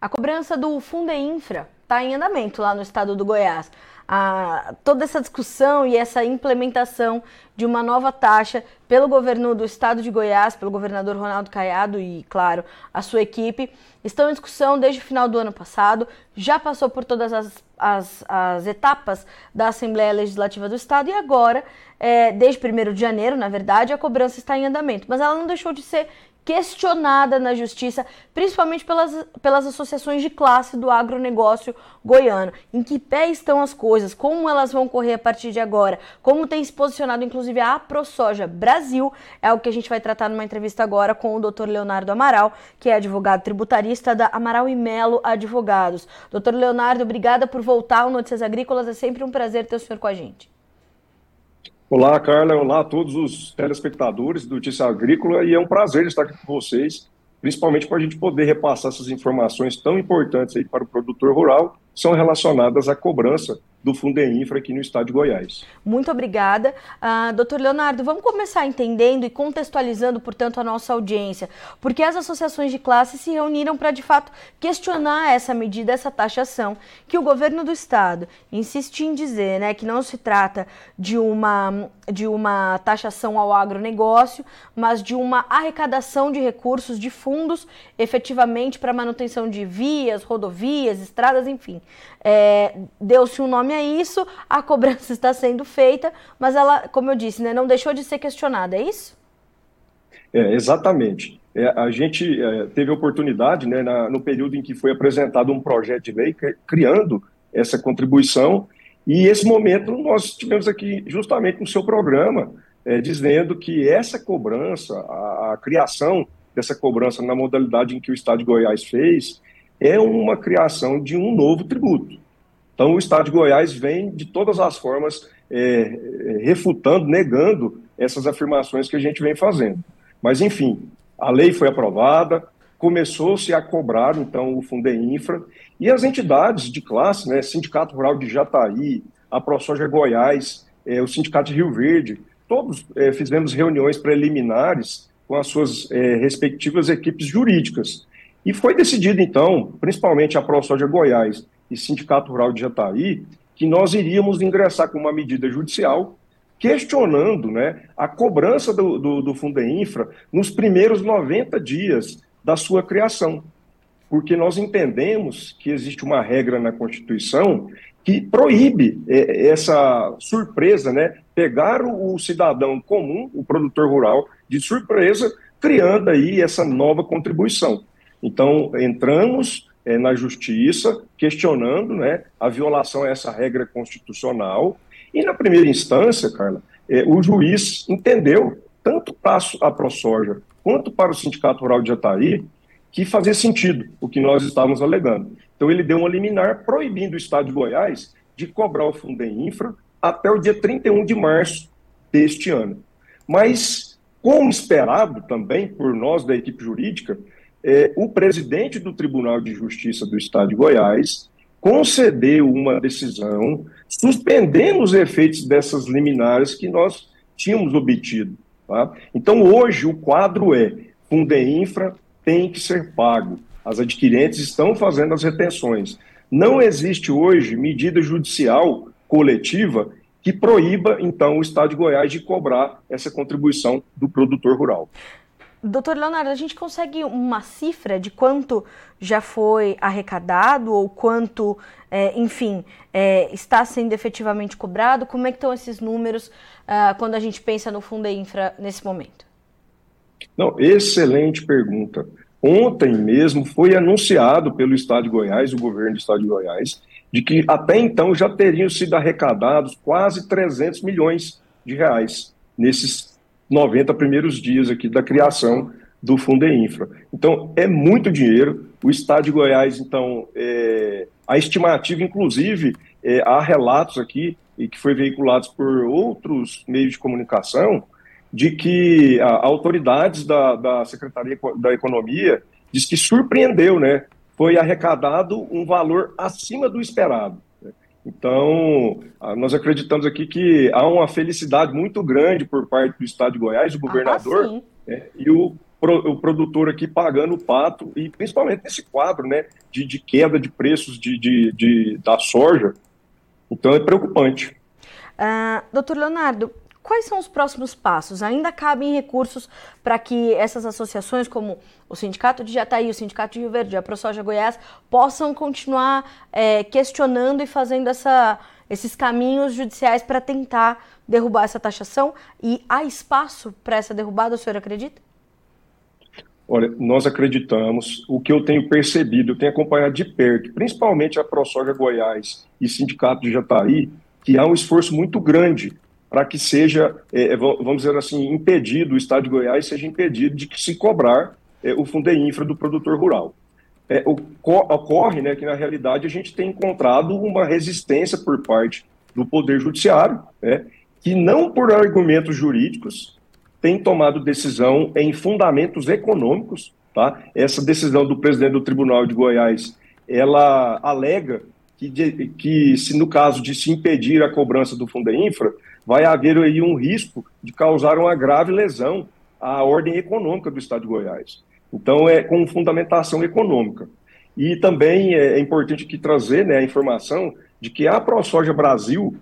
A cobrança do Fundeinfra está em andamento lá no estado do Goiás. A, toda essa discussão e essa implementação de uma nova taxa pelo governo do estado de Goiás, pelo governador Ronaldo Caiado e, claro, a sua equipe, estão em discussão desde o final do ano passado, já passou por todas as, as, as etapas da Assembleia Legislativa do Estado e agora, é, desde 1 de janeiro, na verdade, a cobrança está em andamento. Mas ela não deixou de ser questionada na justiça, principalmente pelas, pelas associações de classe do agronegócio goiano. Em que pé estão as coisas? Como elas vão correr a partir de agora? Como tem se posicionado, inclusive, a ProSoja Brasil? É o que a gente vai tratar numa entrevista agora com o Dr. Leonardo Amaral, que é advogado tributarista da Amaral e Melo Advogados. Doutor Leonardo, obrigada por voltar ao Notícias Agrícolas. É sempre um prazer ter o senhor com a gente. Olá, Carla. Olá a todos os telespectadores do Notícia Agrícola e é um prazer estar aqui com vocês, principalmente para a gente poder repassar essas informações tão importantes aí para o produtor rural, são relacionadas à cobrança do Fundeinfra aqui no estado de Goiás. Muito obrigada. Uh, doutor Leonardo, vamos começar entendendo e contextualizando, portanto, a nossa audiência, porque as associações de classe se reuniram para, de fato, questionar essa medida, essa taxação, que o governo do estado insiste em dizer né, que não se trata de uma, de uma taxação ao agronegócio, mas de uma arrecadação de recursos, de fundos, efetivamente para manutenção de vias, rodovias, estradas, enfim. É, Deu-se um nome a isso, a cobrança está sendo feita, mas ela, como eu disse, né, não deixou de ser questionada, é isso? É, exatamente. É, a gente é, teve oportunidade, né, na, no período em que foi apresentado um projeto de lei criando essa contribuição, e esse momento nós tivemos aqui justamente no seu programa, é, dizendo que essa cobrança, a, a criação dessa cobrança na modalidade em que o Estado de Goiás fez, é uma criação de um novo tributo. Então, o Estado de Goiás vem, de todas as formas, é, é, refutando, negando essas afirmações que a gente vem fazendo. Mas, enfim, a lei foi aprovada, começou-se a cobrar, então, o Fundeinfra, e as entidades de classe, né, Sindicato Rural de Jataí, a ProSoja Goiás, é, o Sindicato de Rio Verde, todos é, fizemos reuniões preliminares com as suas respectivas equipes jurídicas e foi decidido, então, principalmente a ProSoja Goiás e Sindicato Rural de Jataí, que nós iríamos ingressar com uma medida judicial questionando né, a cobrança do, do, do Fundeinfra nos primeiros 90 dias da sua criação. Porque nós entendemos que existe uma regra na Constituição que proíbe é, essa surpresa, né, pegar o cidadão comum, o produtor rural, de surpresa, criando aí essa nova contribuição. Então, entramos é, na justiça questionando né, a violação a essa regra constitucional. E, na primeira instância, Carla, é, o juiz entendeu, tanto para a ProSoja quanto para o Sindicato Rural de Jataí, que fazia sentido o que nós estávamos alegando. Então, ele deu uma liminar proibindo o Estado de Goiás de cobrar o Fundem Infra até o dia 31 de março deste ano. Mas, como esperado também por nós da equipe jurídica, é, o presidente do Tribunal de Justiça do Estado de Goiás concedeu uma decisão suspendendo os efeitos dessas liminares que nós tínhamos obtido. Tá? Então, hoje, o quadro é: Fundeinfra tem que ser pago. As adquirentes estão fazendo as retenções. Não existe hoje medida judicial coletiva que proíba, então, o Estado de Goiás de cobrar essa contribuição do produtor rural. Doutor Leonardo, a gente consegue uma cifra de quanto já foi arrecadado ou quanto, é, enfim, é, está sendo efetivamente cobrado? Como é que estão esses números uh, quando a gente pensa no Fundo Infra nesse momento? Não, excelente pergunta. Ontem mesmo foi anunciado pelo Estado de Goiás, o governo do Estado de Goiás, de que até então já teriam sido arrecadados quase 300 milhões de reais nesses 90 primeiros dias aqui da criação do Fundeinfra. Então, é muito dinheiro. O Estado de Goiás, então, é, a estimativa, inclusive, é, há relatos aqui, e que foi veiculados por outros meios de comunicação, de que a, autoridades da, da Secretaria da Economia diz que surpreendeu, né? Foi arrecadado um valor acima do esperado. Então, ah, nós acreditamos aqui que há uma felicidade muito grande por parte do Estado de Goiás, do governador, ah, né, e, o, o produtor aqui pagando o pato, e principalmente nesse quadro né, de, de queda de preços de, de, de, da soja. Então é preocupante. Uh, doutor Leonardo, quais são os próximos passos? Ainda cabem recursos para que essas associações, como o Sindicato de Jataí, o Sindicato de Rio Verde, a ProSoja Goiás, possam continuar é, questionando e fazendo essa, esses caminhos judiciais para tentar derrubar essa taxação? E há espaço para essa derrubada, o senhor acredita? Olha, nós acreditamos, o que eu tenho percebido, eu tenho acompanhado de perto, principalmente a ProSoja Goiás e Sindicato de Jataí, que há um esforço muito grande para que seja, é, é vamos dizer assim, impedido, o Estado de Goiás seja impedido de se cobrar é, o Infra do produtor rural. É, ocorre né, que, na realidade, a gente tem encontrado uma resistência por parte do Poder Judiciário, né, que não por argumentos jurídicos tem tomado decisão em fundamentos econômicos. Tá? Essa decisão do presidente do Tribunal de Goiás, ela alega que, de, que se no caso de se impedir a cobrança do Infra vai haver aí um risco de causar uma grave lesão à ordem econômica do Estado de Goiás. Então, é com fundamentação econômica. E também é, é importante aqui trazer né, a informação de que a ProSoja Brasil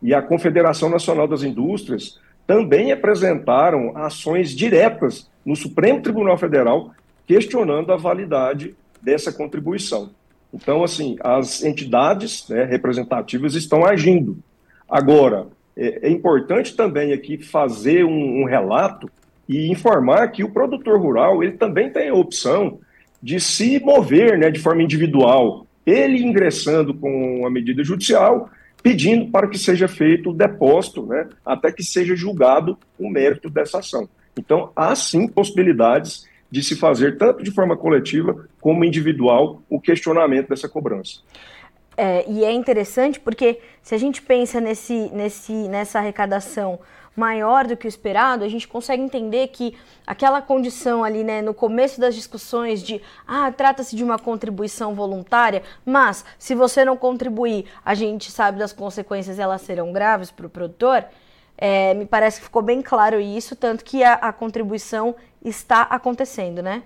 e a Confederação Nacional das Indústrias também apresentaram ações diretas no Supremo Tribunal Federal questionando a validade dessa contribuição. Então, assim, as entidades né, representativas estão agindo. Agora, é, é importante também aqui fazer um, um, relato e informar que o produtor rural ele também tem a opção de se mover né, de forma individual, ele ingressando com a medida judicial, pedindo para que seja feito o depósito, né, até que seja julgado o mérito dessa ação. Então, há sim possibilidades de se fazer, tanto de forma coletiva como individual, o questionamento dessa cobrança. É, e é interessante porque se a gente pensa nesse, nesse, nessa arrecadação maior do que o esperado, a gente consegue entender que aquela condição ali, né, no começo das discussões de, ah, trata-se de uma contribuição voluntária, mas se você não contribuir, a gente sabe das consequências, elas serão graves para o produtor. É, me parece que ficou bem claro isso, tanto que a, a contribuição está acontecendo, né?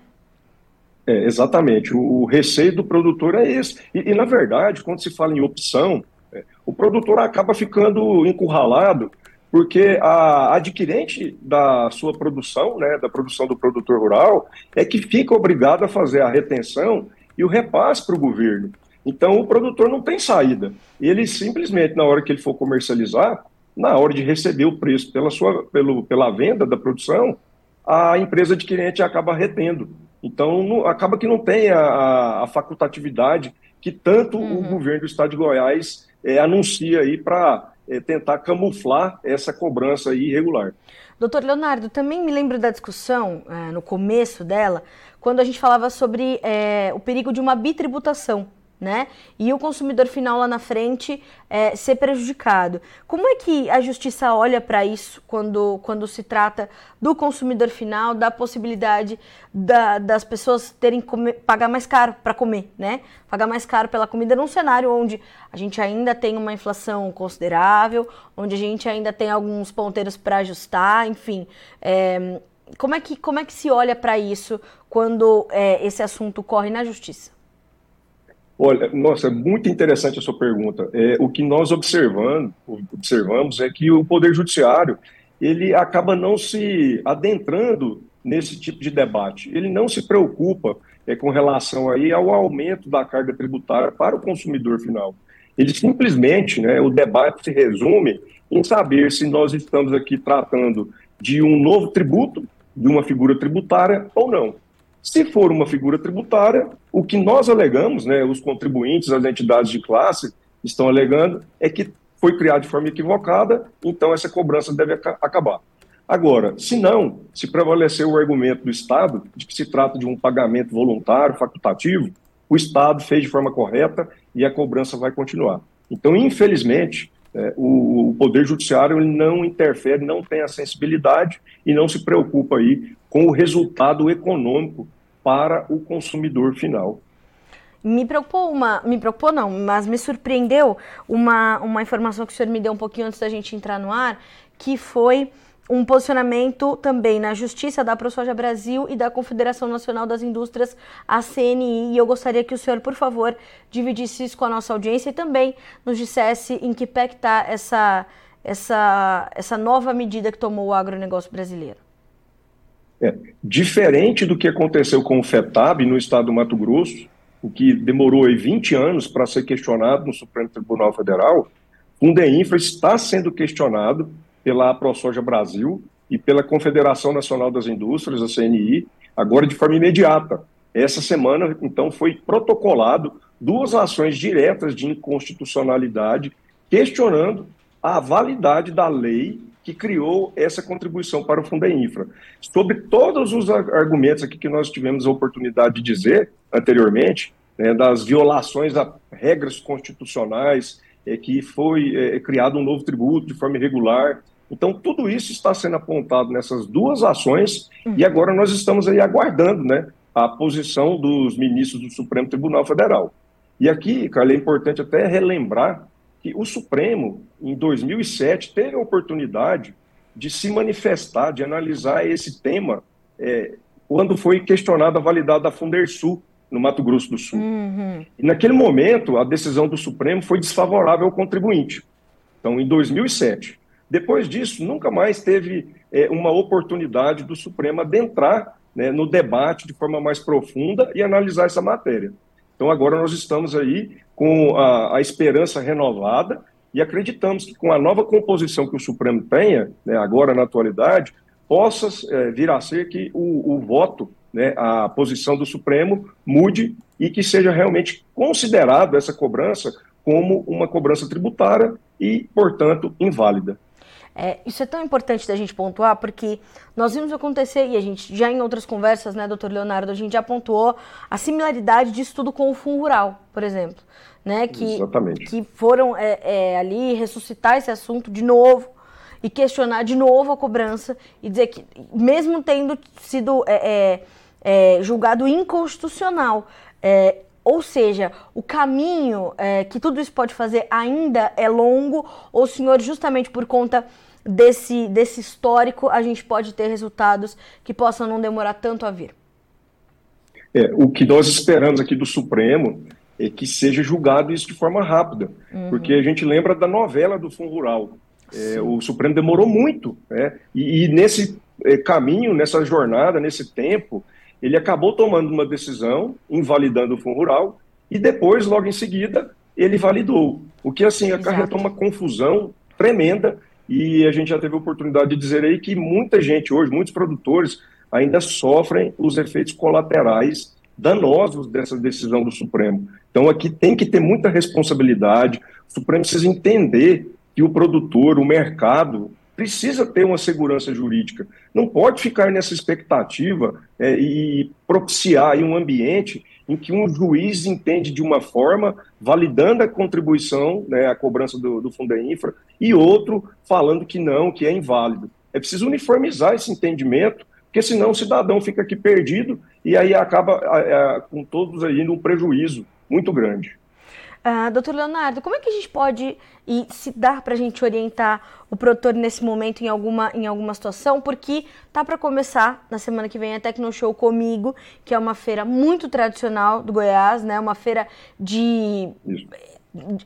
É, exatamente. O, o, receio do produtor é esse. E, e, na verdade, quando se fala em opção, é, o produtor acaba ficando encurralado, porque a adquirente da sua produção, né, da produção do produtor rural, é que fica obrigado a fazer a retenção e o repasse para o governo. Então, o produtor não tem saída. Ele simplesmente, na hora que ele for comercializar, na hora de receber o preço pela, sua, pelo, pela venda da produção, a empresa adquirente acaba retendo. Então, não, acaba que não tem a, a facultatividade que tanto uhum. o governo do estado de Goiás é, anuncia aí para é, tentar camuflar essa cobrança irregular. Doutor Leonardo, também me lembro da discussão, é, no começo dela, quando a gente falava sobre é, o perigo de uma bitributação né? E o consumidor final lá na frente é, ser prejudicado. Como é que a justiça olha para isso quando, quando se trata do consumidor final, da possibilidade da, das pessoas terem comer, pagar mais caro para comer, né? Pagar mais caro pela comida num cenário onde a gente ainda tem uma inflação considerável, onde a gente ainda tem alguns ponteiros para ajustar, enfim. É, como, é que, como é que se olha para isso quando é, esse assunto corre na justiça? Olha, nossa, é muito interessante a sua pergunta. É, o que nós observando, observamos é que o Poder Judiciário ele acaba não se adentrando nesse tipo de debate. Ele não se preocupa é, com relação aí ao aumento da carga tributária para o consumidor final. Ele simplesmente, né, o debate se resume em saber se nós estamos aqui tratando de um novo tributo, de uma figura tributária ou não. Se for uma figura tributária, o que nós alegamos, né, os contribuintes, as entidades de classe estão alegando, é que foi criado de forma equivocada, então essa cobrança deve acabar. Agora, se não, se prevalecer o argumento do Estado de que se trata de um pagamento voluntário, facultativo, o Estado fez de forma correta e a cobrança vai continuar. Então, infelizmente, é, o, o, Poder Judiciário não interfere, não tem a sensibilidade e não se preocupa aí com o resultado econômico para o consumidor final. Me preocupou uma, me preocupou não, mas me surpreendeu uma, uma informação que o senhor me deu um pouquinho antes da gente entrar no ar, que foi um posicionamento também na Justiça da ProSoja Brasil e da Confederação Nacional das Indústrias, a CNI, e eu gostaria que o senhor, por favor, dividisse isso com a nossa audiência e também nos dissesse em que pé está essa, essa, essa nova medida que tomou o agronegócio brasileiro. É, diferente do que aconteceu com o FETAB no estado do Mato Grosso, o que demorou aí 20 anos para ser questionado no Supremo Tribunal Federal, o Fundeinfra está sendo questionado pela ProSoja Brasil e pela Confederação Nacional das Indústrias, a CNI, agora de forma imediata. Essa semana, então, foi protocolado duas ações diretas de inconstitucionalidade questionando a validade da lei que criou essa contribuição para o Fundeinfra. Sobre todos os argumentos aqui que nós tivemos a oportunidade de dizer anteriormente, né, das violações a regras constitucionais, é, que foi é, criado um novo tributo de forma irregular, então, tudo isso está sendo apontado nessas duas ações uhum. e agora nós estamos aí aguardando né, a posição dos ministros do Supremo Tribunal Federal. E aqui, Carla, é importante até relembrar que o Supremo, em 2007, teve a oportunidade de se manifestar, de analisar esse tema, é, quando foi questionada a validade da Fundersul no Mato Grosso do Sul. Uhum. E naquele momento, a decisão do Supremo foi desfavorável ao contribuinte. Então, em 2007. Depois disso, nunca mais teve é, uma oportunidade do Supremo adentrar né, no debate de forma mais profunda e analisar essa matéria. Então, agora nós estamos aí com a, a esperança renovada e acreditamos que com a nova composição que o Supremo tenha, né, agora na atualidade, possa é, vir a ser que o, o voto, né, a posição do Supremo mude e que seja realmente considerado essa cobrança como uma cobrança tributária e, portanto, inválida. É, isso é tão importante da gente pontuar, porque nós vimos acontecer, e a gente já em outras conversas, né, doutor Leonardo, a gente já pontuou a similaridade disso tudo com o Fundo Rural, por exemplo. Né, que, Exatamente. que foram é, é, ali ressuscitar esse assunto de novo e questionar de novo a cobrança e dizer que, mesmo tendo sido é, é, é, julgado inconstitucional, ou seja, o caminho é, que tudo isso pode fazer ainda é longo, ou o senhor, justamente por conta desse, desse histórico, a gente pode ter resultados que possam não demorar tanto a vir? É, o que nós esperamos aqui do Supremo é que seja julgado isso de forma rápida, uhum. porque a gente lembra da novela do Fundo Rural. É, o Supremo demorou muito, né? e, e nesse é, caminho, nessa jornada, nesse tempo, ele acabou tomando uma decisão, invalidando o Fundo Rural, e depois, logo em seguida, ele validou. O que, assim, acarretou uma confusão tremenda, e a gente já teve a oportunidade de dizer aí que muita gente hoje, muitos produtores, ainda sofrem os efeitos colaterais danosos dessa decisão do Supremo. Então, aqui tem que ter muita responsabilidade, o Supremo precisa entender que o produtor, o mercado, precisa ter uma segurança jurídica. Não pode ficar nessa expectativa é, e propiciar um ambiente em que um juiz entende de uma forma, validando a contribuição, né, a cobrança do, do Fundo Infra, e outro falando que não, que é inválido. É preciso uniformizar esse entendimento, porque senão o cidadão fica aqui perdido e aí acaba com todos aí num prejuízo muito grande. Uh, doutor Leonardo, como é que a gente pode, e se dá para a gente orientar o produtor nesse momento em alguma, em alguma situação? Porque tá para começar na semana que vem a Tecno Show comigo, que é uma feira muito tradicional do Goiás, né? Uma feira de.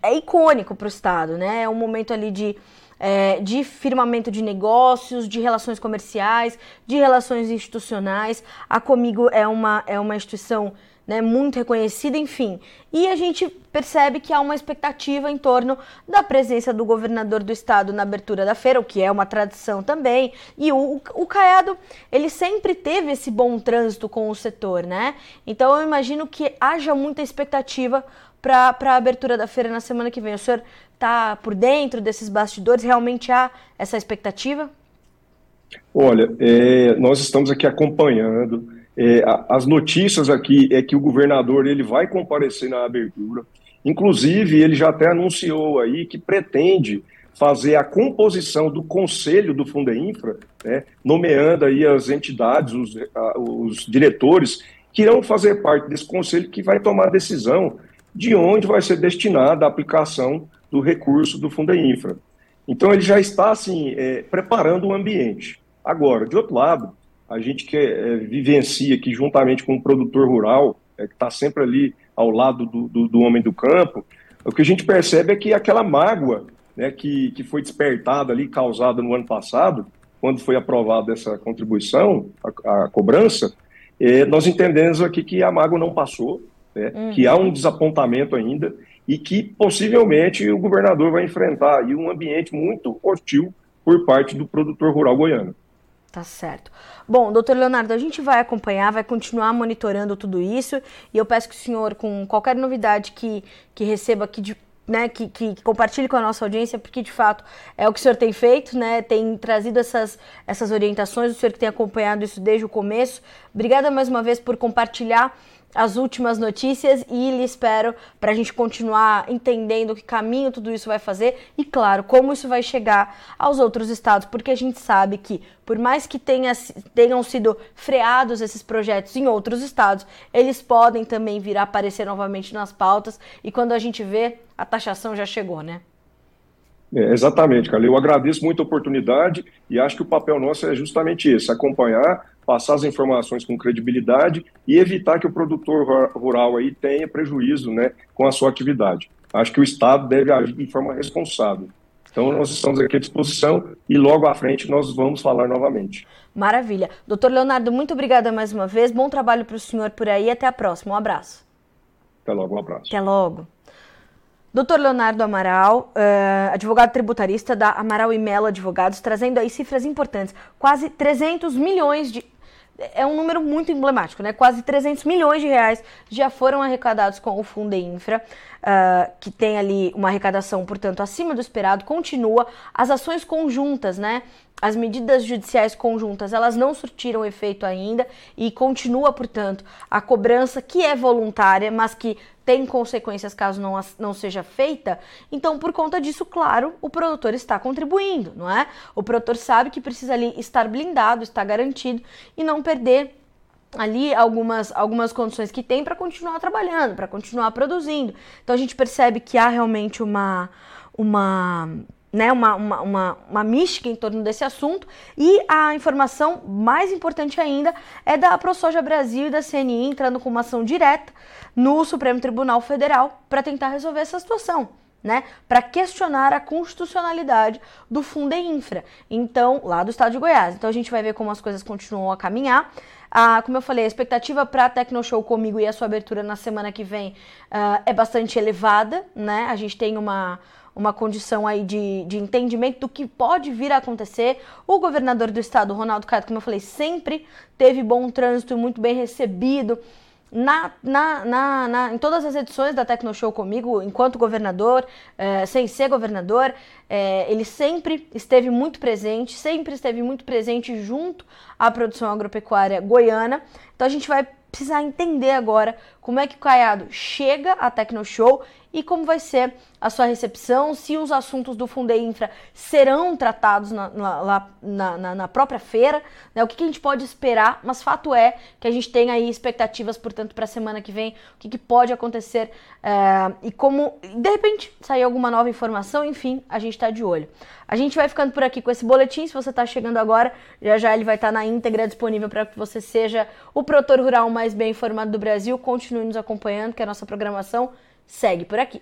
É icônico para o estado, né? É um momento ali de. É, de firmamento de negócios, de relações comerciais, de relações institucionais. A Comigo é uma, é uma instituição né, muito reconhecida, enfim. E a gente percebe que há uma expectativa em torno da presença do governador do estado na abertura da feira, o que é uma tradição também. E o, o Caiado, ele sempre teve esse bom trânsito com o setor, né? Então eu imagino que haja muita expectativa para a abertura da feira na semana que vem. O senhor está por dentro desses bastidores? Realmente há essa expectativa? Olha, é, nós estamos aqui acompanhando é, as notícias aqui é que o governador ele vai comparecer na abertura. Inclusive, ele já até anunciou aí que pretende fazer a composição do conselho do Fundeinfra, né, nomeando aí as entidades, os, os diretores que irão fazer parte desse conselho que vai tomar a decisão de onde vai ser destinada a aplicação do recurso do Fundeinfra. Então ele já está assim é, preparando o ambiente. Agora, de outro lado, a gente que é, vivencia aqui juntamente com o produtor rural, é, que está sempre ali ao lado do, do, do, homem do campo, o que a gente percebe é que aquela mágoa né, que, que foi despertada ali, causada no ano passado, quando foi aprovada essa contribuição, a, a cobrança, é, nós entendemos aqui que a mágoa não passou, né, uhum. que há um desapontamento ainda e que possivelmente o governador vai enfrentar aí um ambiente muito hostil por parte do produtor rural goiano. Tá certo. Bom, doutor Leonardo, a gente vai acompanhar, vai continuar monitorando tudo isso e eu peço que o senhor, com qualquer novidade que, que receba aqui de né, que, que, compartilhe com a nossa audiência, porque de fato é o que o senhor tem feito, né, tem trazido essas, essas orientações, o senhor que tem acompanhado isso desde o começo. Obrigada mais uma vez por compartilhar as últimas notícias e lhe espero para a gente continuar entendendo que caminho tudo isso vai fazer e, claro, como isso vai chegar aos outros estados, porque a gente sabe que, por mais que tenha, tenham sido freados esses projetos em outros estados, eles podem também vir a aparecer novamente nas pautas e quando a gente vê, a taxação já chegou, né? É, exatamente, cara. Eu agradeço muito a oportunidade e acho que o papel nosso é justamente esse: acompanhar, passar as informações com credibilidade e evitar que o produtor rural aí tenha prejuízo né, com a sua atividade. Acho que o Estado deve agir de forma responsável. Então, nós estamos aqui à disposição e logo à frente nós vamos falar novamente. Maravilha. Doutor Leonardo, muito obrigada mais uma vez. Bom trabalho para o senhor por aí. Até a próxima. Um abraço. Até logo. Um abraço. Até logo. Dr. Leonardo Amaral, uh, advogado tributarista da Amaral e Melo Advogados, trazendo aí cifras importantes. Quase 300 milhões de... É um número muito emblemático, né? Quase 300 milhões de reais já foram arrecadados com o Fundo Infra, uh, que tem ali uma arrecadação, portanto, acima do esperado. Continua as ações conjuntas, né? As medidas judiciais conjuntas, elas não surtiram efeito ainda e continua, portanto, a cobrança que é voluntária, mas que tem consequências caso não, não seja feita. Então, por conta disso, claro, o produtor está contribuindo, não é? O produtor sabe que precisa ali estar blindado, estar garantido e não perder ali algumas, algumas condições que tem para continuar trabalhando, para continuar produzindo. Então a gente percebe que há realmente uma uma né, uma, uma, uma, uma mística em torno desse assunto. E a informação mais importante ainda é da ProSoja Brasil e da CNI entrando com uma ação direta no Supremo Tribunal Federal para tentar resolver essa situação. Né, para questionar a constitucionalidade do Infra, então, lá do estado de Goiás. Então a gente vai ver como as coisas continuam a caminhar. Ah, como eu falei, a expectativa para a Tecnoshow comigo e a sua abertura na semana que vem ah, é bastante elevada, né? A gente tem uma, uma condição aí de, de entendimento do que pode vir a acontecer. O governador do estado, Ronaldo Caiado, como eu falei, sempre teve bom trânsito, muito bem recebido. Na, na, na, na, em todas as edições da Tecnoshow comigo, enquanto governador, é, sem ser governador, é, ele sempre esteve muito presente, sempre esteve muito presente junto à produção agropecuária goiana. Então a gente vai precisar entender agora como é que o Caiado chega à Tecnoshow e como vai ser a sua recepção, se os assuntos do Fundei Infra serão tratados na, na, na, na própria feira, né? o que, que, a gente pode esperar, mas fato é que a gente tem aí expectativas, portanto, para a semana que vem, o que, que pode acontecer é, e como, de repente, sair alguma nova informação, enfim, a gente está de olho. A gente vai ficando por aqui com esse boletim, se você está chegando agora, já já ele vai estar tá na íntegra disponível para que você seja o produtor rural mais bem informado do Brasil, continue nos acompanhando, que a nossa programação segue por aqui.